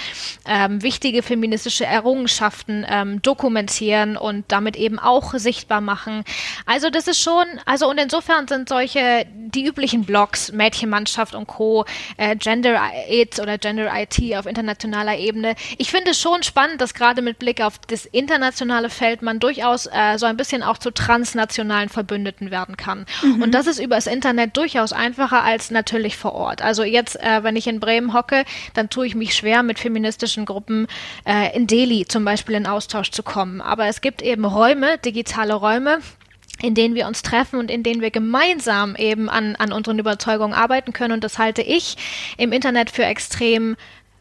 ähm, wichtige feministische feministische Errungenschaften ähm, dokumentieren und damit eben auch sichtbar machen. Also das ist schon, also und insofern sind solche, die üblichen Blogs, Mädchenmannschaft und Co., äh, Gender AIDS oder Gender IT auf internationaler Ebene. Ich finde es schon spannend, dass gerade mit Blick auf das internationale Feld man durchaus äh, so ein bisschen auch zu transnationalen Verbündeten werden kann. Mhm. Und das ist übers Internet durchaus einfacher als natürlich vor Ort. Also jetzt, äh, wenn ich in Bremen hocke, dann tue ich mich schwer mit feministischen Gruppen äh, in Delhi zum Beispiel in Austausch zu kommen. Aber es gibt eben Räume, digitale Räume, in denen wir uns treffen und in denen wir gemeinsam eben an, an unseren Überzeugungen arbeiten können. Und das halte ich im Internet für extrem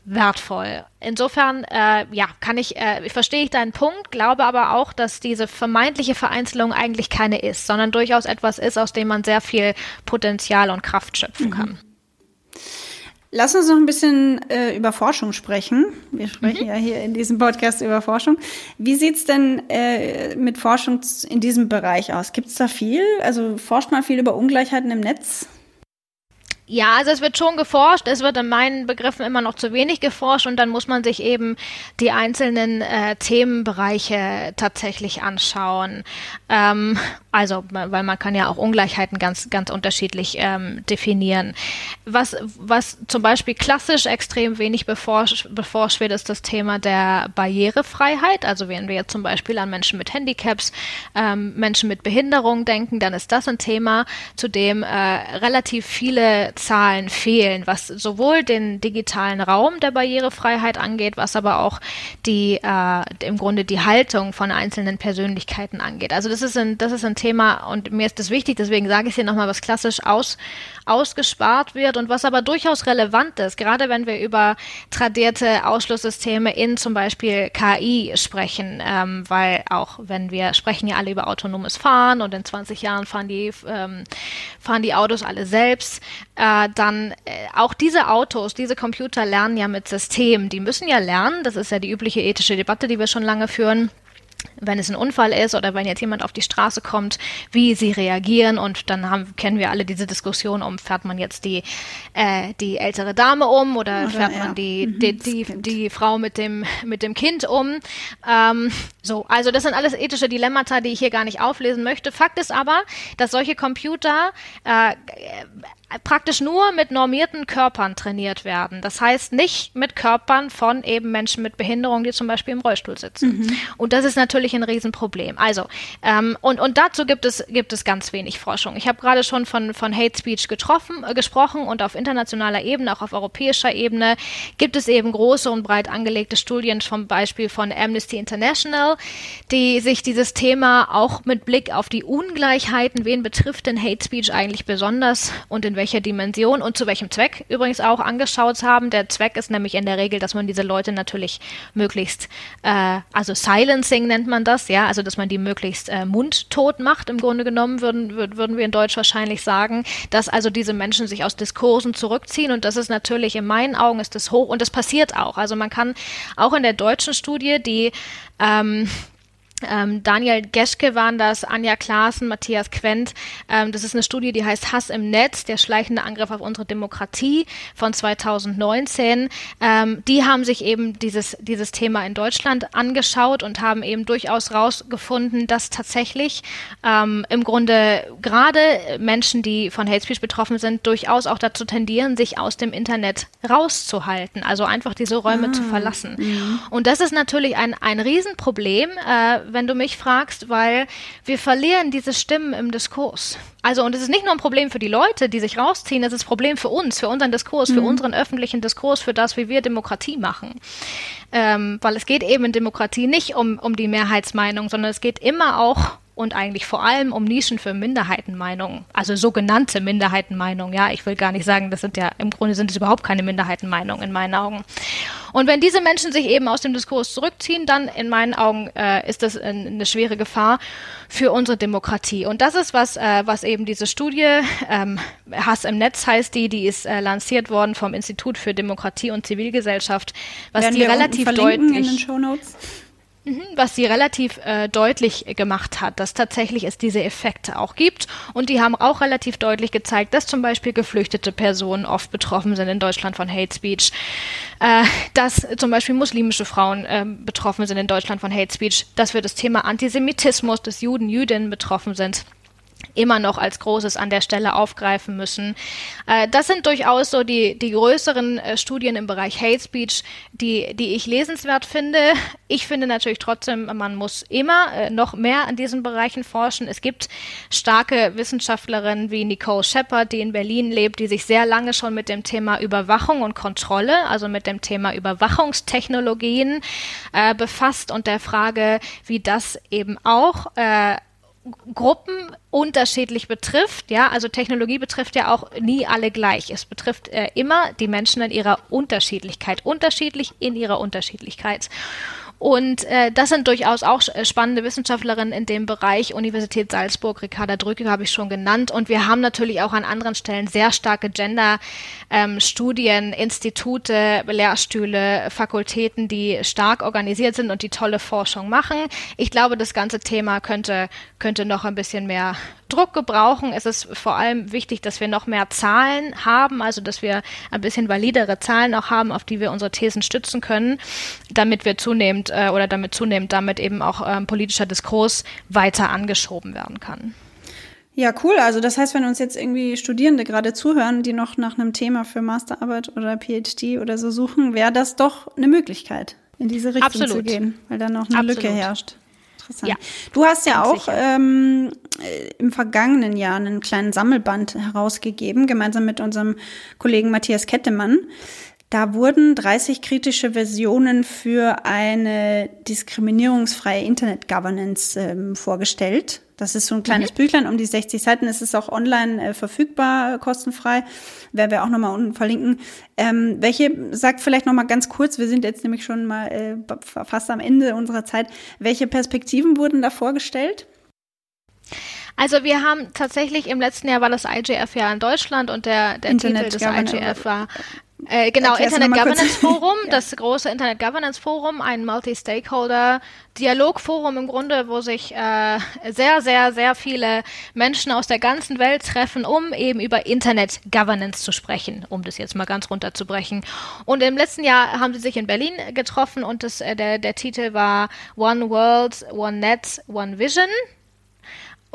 wertvoll. Insofern, äh, ja, kann ich, äh, verstehe ich deinen Punkt, glaube aber auch, dass diese vermeintliche Vereinzelung eigentlich keine ist, sondern durchaus etwas ist, aus dem man sehr viel Potenzial und Kraft schöpfen mhm. Lass uns noch ein bisschen äh, über Forschung sprechen. Wir sprechen mhm. ja hier in diesem Podcast über Forschung. Wie sieht's denn äh, mit Forschung in diesem Bereich aus? Gibt's da viel? Also forscht man viel über Ungleichheiten im Netz? Ja, also es wird schon geforscht, es wird in meinen Begriffen immer noch zu wenig geforscht und dann muss man sich eben die einzelnen äh, Themenbereiche tatsächlich anschauen. Ähm, Also, weil man kann ja auch Ungleichheiten ganz, ganz unterschiedlich ähm, definieren. Was, was zum Beispiel klassisch extrem wenig beforscht, wird, ist das Thema der Barrierefreiheit. Also, wenn wir jetzt zum Beispiel an Menschen mit Handicaps, ähm, Menschen mit Behinderung denken, dann ist das ein Thema, zu dem äh, relativ viele Zahlen fehlen, was sowohl den digitalen Raum der Barrierefreiheit angeht, was aber auch die, äh, im Grunde die Haltung von einzelnen Persönlichkeiten angeht. Also, das ist ein, das ist ein Thema und mir ist das wichtig, deswegen sage ich hier nochmal, was klassisch aus, ausgespart wird und was aber durchaus relevant ist, gerade wenn wir über tradierte Ausschlusssysteme in zum Beispiel KI sprechen, ähm, weil auch wenn wir sprechen ja alle über autonomes Fahren und in 20 Jahren fahren die, ähm, fahren die Autos alle selbst, äh, dann äh, auch diese Autos, diese Computer lernen ja mit Systemen, die müssen ja lernen, das ist ja die übliche ethische Debatte, die wir schon lange führen wenn es ein Unfall ist oder wenn jetzt jemand auf die Straße kommt, wie sie reagieren und dann haben, kennen wir alle diese Diskussion um, fährt man jetzt die, äh, die ältere Dame um oder, oder fährt man die, mhm, die, die, die, Frau mit dem, mit dem Kind um. Ähm, so, also das sind alles ethische Dilemmata, die ich hier gar nicht auflesen möchte. Fakt ist aber, dass solche Computer äh, praktisch nur mit normierten Körpern trainiert werden. Das heißt nicht mit Körpern von eben Menschen mit Behinderung, die zum Beispiel im Rollstuhl sitzen. Mhm. Und das ist natürlich ein Riesenproblem. Also, ähm, und, und dazu gibt es, gibt es ganz wenig Forschung. Ich habe gerade schon von, von Hate Speech getroffen, äh, gesprochen und auf internationaler Ebene, auch auf europäischer Ebene, gibt es eben große und breit angelegte Studien, zum Beispiel von Amnesty International, die sich dieses Thema auch mit Blick auf die Ungleichheiten, wen betrifft denn Hate Speech eigentlich besonders und in welcher Dimension und zu welchem Zweck übrigens auch angeschaut haben. Der Zweck ist nämlich in der Regel, dass man diese Leute natürlich möglichst, äh, also Silencing nennt man das, ja, also dass man die möglichst äh, mundtot macht, im Grunde genommen, würden, würden wir in Deutsch wahrscheinlich sagen, dass also diese Menschen sich aus Diskursen zurückziehen und das ist natürlich in meinen Augen ist das hoch und das passiert auch. Also man kann auch in der deutschen Studie, die ähm, ähm, Daniel Geschke waren das, Anja Klaassen, Matthias Quent. Ähm, das ist eine Studie, die heißt Hass im Netz, der schleichende Angriff auf unsere Demokratie von 2019. Ähm, die haben sich eben dieses, dieses Thema in Deutschland angeschaut und haben eben durchaus rausgefunden, dass tatsächlich ähm, im Grunde gerade Menschen, die von Hate Speech betroffen sind, durchaus auch dazu tendieren, sich aus dem Internet rauszuhalten, also einfach diese Räume ah, zu verlassen. Mh. Und das ist natürlich ein, ein Riesenproblem, äh, wenn du mich fragst, weil wir verlieren diese Stimmen im Diskurs. Also, und es ist nicht nur ein Problem für die Leute, die sich rausziehen, es ist ein Problem für uns, für unseren Diskurs, mhm. für unseren öffentlichen Diskurs, für das, wie wir Demokratie machen. Ähm, weil es geht eben in Demokratie nicht um, um die Mehrheitsmeinung, sondern es geht immer auch und eigentlich vor allem um Nischen für Minderheitenmeinungen, also sogenannte Minderheitenmeinungen. Ja, ich will gar nicht sagen, das sind ja im Grunde sind es überhaupt keine Minderheitenmeinungen in meinen Augen. Und wenn diese Menschen sich eben aus dem Diskurs zurückziehen, dann in meinen Augen äh, ist das eine schwere Gefahr für unsere Demokratie. Und das ist was, äh, was eben diese Studie ähm, Hass im Netz heißt die, die ist äh, lanciert worden vom Institut für Demokratie und Zivilgesellschaft, was Werden die relativ deutlich in den Shownotes? Mhm, was sie relativ äh, deutlich gemacht hat, dass tatsächlich es diese Effekte auch gibt. Und die haben auch relativ deutlich gezeigt, dass zum Beispiel geflüchtete Personen oft betroffen sind in Deutschland von Hate Speech, äh, dass zum Beispiel muslimische Frauen äh, betroffen sind in Deutschland von Hate Speech, dass wir das Thema Antisemitismus, dass Juden, Jüdinnen betroffen sind immer noch als Großes an der Stelle aufgreifen müssen. Äh, das sind durchaus so die, die größeren äh, Studien im Bereich Hate Speech, die, die ich lesenswert finde. Ich finde natürlich trotzdem, man muss immer äh, noch mehr an diesen Bereichen forschen. Es gibt starke Wissenschaftlerinnen wie Nicole Shepard, die in Berlin lebt, die sich sehr lange schon mit dem Thema Überwachung und Kontrolle, also mit dem Thema Überwachungstechnologien äh, befasst und der Frage, wie das eben auch äh, Gruppen unterschiedlich betrifft. Ja, also Technologie betrifft ja auch nie alle gleich. Es betrifft äh, immer die Menschen in ihrer Unterschiedlichkeit, unterschiedlich in ihrer Unterschiedlichkeit. Und äh, das sind durchaus auch äh, spannende Wissenschaftlerinnen in dem Bereich. Universität Salzburg, Ricarda Drücke habe ich schon genannt. Und wir haben natürlich auch an anderen Stellen sehr starke Gender-Studien, ähm, Institute, Lehrstühle, Fakultäten, die stark organisiert sind und die tolle Forschung machen. Ich glaube, das ganze Thema könnte, könnte noch ein bisschen mehr Druck gebrauchen. Es ist vor allem wichtig, dass wir noch mehr Zahlen haben, also dass wir ein bisschen validere Zahlen auch haben, auf die wir unsere Thesen stützen können, damit wir zunehmend äh, oder damit zunehmend damit eben auch ähm, politischer Diskurs weiter angeschoben werden kann. Ja, cool. Also das heißt, wenn uns jetzt irgendwie Studierende gerade zuhören, die noch nach einem Thema für Masterarbeit oder PhD oder so suchen, wäre das doch eine Möglichkeit, in diese Richtung Absolut. zu gehen, weil da noch eine Absolut. Lücke herrscht. Interessant. Ja, du hast ja auch ähm, äh, im vergangenen Jahr einen kleinen Sammelband herausgegeben, gemeinsam mit unserem Kollegen Matthias Kettemann. Da wurden 30 kritische Versionen für eine diskriminierungsfreie Internet-Governance ähm, vorgestellt. Das ist so ein kleines Büchlein um die 60 Seiten. Es ist auch online äh, verfügbar, kostenfrei. Werden wir auch nochmal unten verlinken. Ähm, welche, sagt vielleicht nochmal ganz kurz, wir sind jetzt nämlich schon mal äh, fast am Ende unserer Zeit. Welche Perspektiven wurden da vorgestellt? Also wir haben tatsächlich im letzten Jahr war das IGF ja in Deutschland und der, der Titel Internet des IGF war äh, genau Erklär's Internet. Governance Forum, Ja. das große Internet Governance Forum, ein Multi-Stakeholder Dialogforum im Grunde, wo sich äh, sehr, sehr, sehr viele Menschen aus der ganzen Welt treffen, um eben über Internet Governance zu sprechen, um das jetzt mal ganz runterzubrechen. Und im letzten Jahr haben sie sich in Berlin getroffen und das, äh, der, der Titel war One World, One Net, One Vision.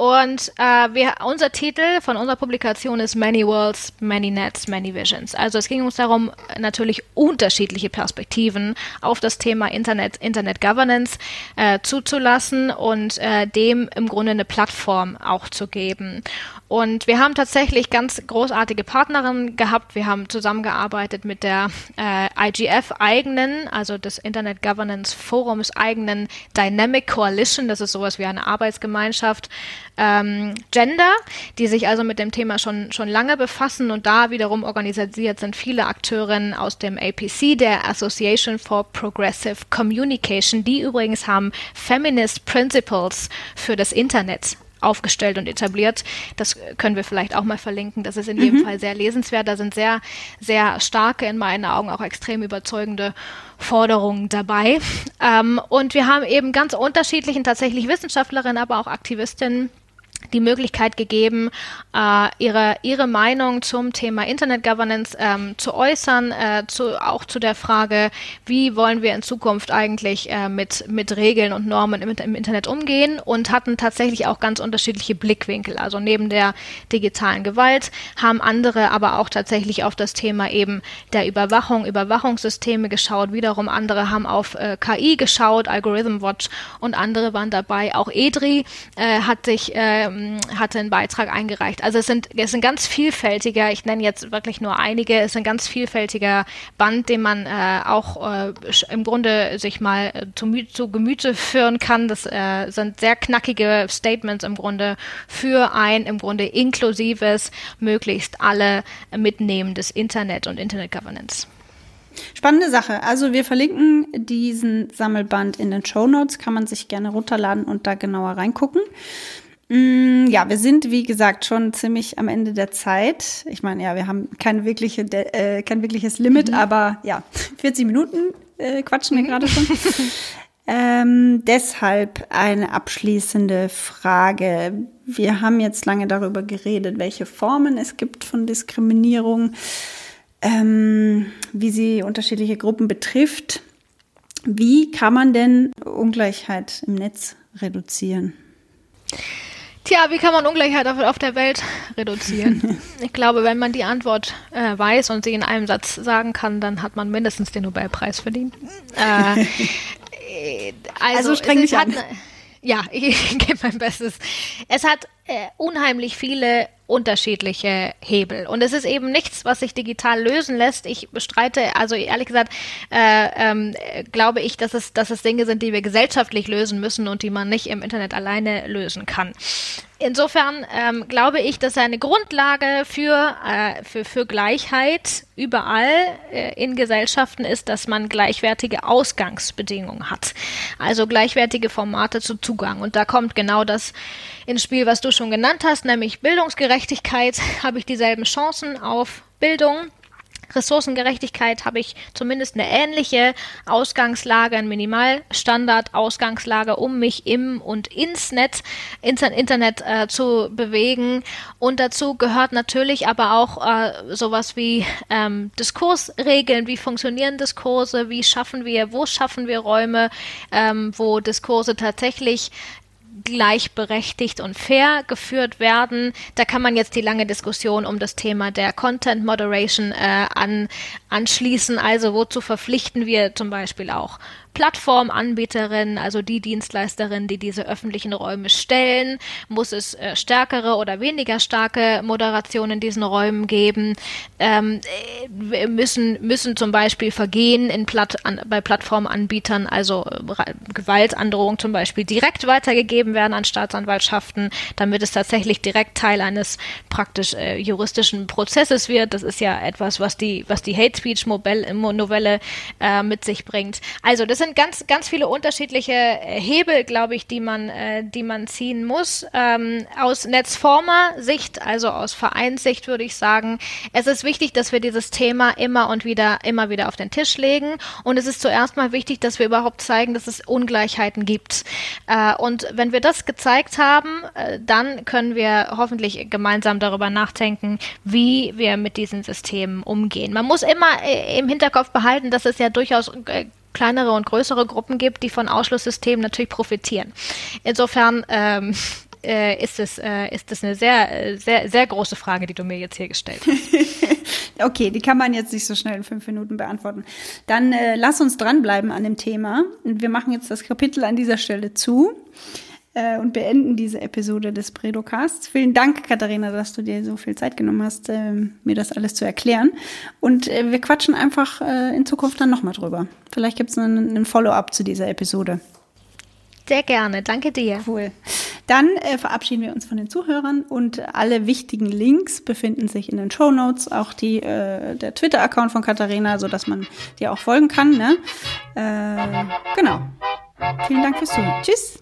Und äh, wir, unser Titel von unserer Publikation ist Many Worlds, Many Nets, Many Visions. Also es ging uns darum, natürlich unterschiedliche Perspektiven auf das Thema Internet, Internet Governance äh, zuzulassen und äh, dem im Grunde eine Plattform auch zu geben. Und wir haben tatsächlich ganz großartige Partnerinnen gehabt. Wir haben zusammengearbeitet mit der äh, IGF eigenen, also des Internet Governance Forums eigenen Dynamic Coalition. Das ist sowas wie eine Arbeitsgemeinschaft. Ähm, Gender, die sich also mit dem Thema schon, schon lange befassen und da wiederum organisiert sind viele Akteurinnen aus dem APC, der Association for Progressive Communication, die übrigens haben Feminist Principles für das Internet aufgestellt und etabliert. Das können wir vielleicht auch mal verlinken. Das ist in jedem Fall sehr lesenswert. Da sind sehr, sehr starke, in meinen Augen auch extrem überzeugende Forderungen dabei. Ähm, und wir haben eben ganz unterschiedlichen, tatsächlich Wissenschaftlerinnen, aber auch Aktivistinnen, die Möglichkeit gegeben, äh, ihre, ihre Meinung zum Thema Internet Governance ähm, zu äußern, äh, zu, auch zu der Frage, wie wollen wir in Zukunft eigentlich äh, mit, mit Regeln und Normen im, im Internet umgehen und hatten tatsächlich auch ganz unterschiedliche Blickwinkel. Also neben der digitalen Gewalt haben andere aber auch tatsächlich auf das Thema eben der Überwachung, Überwachungssysteme geschaut. Wiederum andere haben auf äh, KI geschaut, Algorithm Watch und andere waren dabei. Auch EDRI äh, hat sich äh, hatte einen Beitrag eingereicht. Also es sind, es sind ganz vielfältiger, ich nenne jetzt wirklich nur einige, es ist ein ganz vielfältiger Band, den man äh, auch äh, im Grunde sich mal äh, zu, zu Gemüte führen kann. Das äh, sind sehr knackige Statements im Grunde für ein im Grunde inklusives, möglichst alle mitnehmendes Internet und Internet Governance. Spannende Sache. Also wir verlinken diesen Sammelband in den Show Notes, kann man sich gerne runterladen und da genauer reingucken. Mm, Ja, wir sind, wie gesagt, schon ziemlich am Ende der Zeit. Ich meine, ja, wir haben kein, wirkliche, äh, kein wirkliches Limit, aber ja, 40 Minuten äh, quatschen wir gerade schon. ähm, deshalb eine abschließende Frage. Wir haben jetzt lange darüber geredet, welche Formen es gibt von Diskriminierung, ähm, wie sie unterschiedliche Gruppen betrifft. Wie kann man denn Ungleichheit im Netz reduzieren? Tja, wie kann man Ungleichheit auf, auf der Welt reduzieren? ich glaube, wenn man die Antwort äh, weiß und sie in einem Satz sagen kann, dann hat man mindestens den Nobelpreis verdient. Äh, äh, Also streng dich es hat an. ne- ja, ich, gebe mein Bestes. Es hat äh, unheimlich viele unterschiedliche Hebel. Und es ist eben nichts, was sich digital lösen lässt. Ich bestreite, also ehrlich gesagt, äh, äh, glaube ich, dass es, dass es Dinge sind, die wir gesellschaftlich lösen müssen und die man nicht im Internet alleine lösen kann. Insofern ähm, glaube ich, dass eine Grundlage für, äh, für, für Gleichheit überall äh, in Gesellschaften ist, dass man gleichwertige Ausgangsbedingungen hat. Also gleichwertige Formate zu Zugang. Und da kommt genau das ins Spiel, was du schon genannt hast, nämlich Bildungsgerechtigkeit. Habe ich dieselben Chancen auf Bildung? Ressourcengerechtigkeit habe ich zumindest eine ähnliche Ausgangslage, ein Minimalstandard-Ausgangslage, um mich im und ins Netz, ins Internet äh, zu bewegen. Und dazu gehört natürlich aber auch äh, sowas wie ähm, Diskursregeln, wie funktionieren Diskurse, wie schaffen wir, wo schaffen wir Räume, ähm, wo Diskurse tatsächlich gleichberechtigt und fair geführt werden. Da kann man jetzt die lange Diskussion um das Thema der Content Moderation äh, an, anschließen. Also wozu verpflichten wir zum Beispiel auch Plattformanbieterinnen, also die Dienstleisterinnen, die diese öffentlichen Räume stellen? Muss es äh, stärkere oder weniger starke Moderationen in diesen Räumen geben? Ähm, äh, müssen, müssen zum Beispiel Vergehen in Platt, an, bei Plattformanbietern, also äh, Gewaltandrohung zum Beispiel, direkt weitergegeben werden an Staatsanwaltschaften, damit es tatsächlich direkt Teil eines praktisch äh, juristischen Prozesses wird. Das ist ja etwas, was die, was die Hate Speech Novelle äh, mit sich bringt. Also das sind ganz, ganz viele unterschiedliche äh, Hebel, glaube ich, die man, äh, die man ziehen muss. Ähm, aus Netzformer-Sicht, also aus Vereinssicht, würde ich sagen, es ist wichtig, dass wir dieses Thema immer und wieder, immer wieder auf den Tisch legen. Und es ist zuerst mal wichtig, dass wir überhaupt zeigen, dass es Ungleichheiten gibt. Äh, und wenn wir das gezeigt haben, äh, dann können wir hoffentlich gemeinsam darüber nachdenken, wie wir mit diesen Systemen umgehen. Man muss immer äh, im Hinterkopf behalten, dass es ja durchaus äh, kleinere und größere Gruppen gibt, die von Ausschlusssystemen natürlich profitieren. Insofern ähm, äh, ist es äh, ist es eine sehr sehr sehr große Frage, die du mir jetzt hier gestellt hast. okay, die kann man jetzt nicht so schnell in fünf Minuten beantworten. Dann äh, lass uns dranbleiben an dem Thema. Wir machen jetzt das Kapitel an dieser Stelle zu äh, und beenden diese Episode des Predocasts. Vielen Dank, Katharina, dass du dir so viel Zeit genommen hast, äh, mir das alles zu erklären. Und äh, wir quatschen einfach äh, in Zukunft dann nochmal drüber. Vielleicht gibt es einen, einen Follow-up zu dieser Episode. Sehr gerne, danke dir. Cool. Dann äh, verabschieden wir uns von den Zuhörern und alle wichtigen Links befinden sich in den Show Notes, auch die, äh, der Twitter-Account von Katharina, sodass man dir auch folgen kann. Ne? Äh, genau. Vielen Dank fürs Zuhören. Tschüss.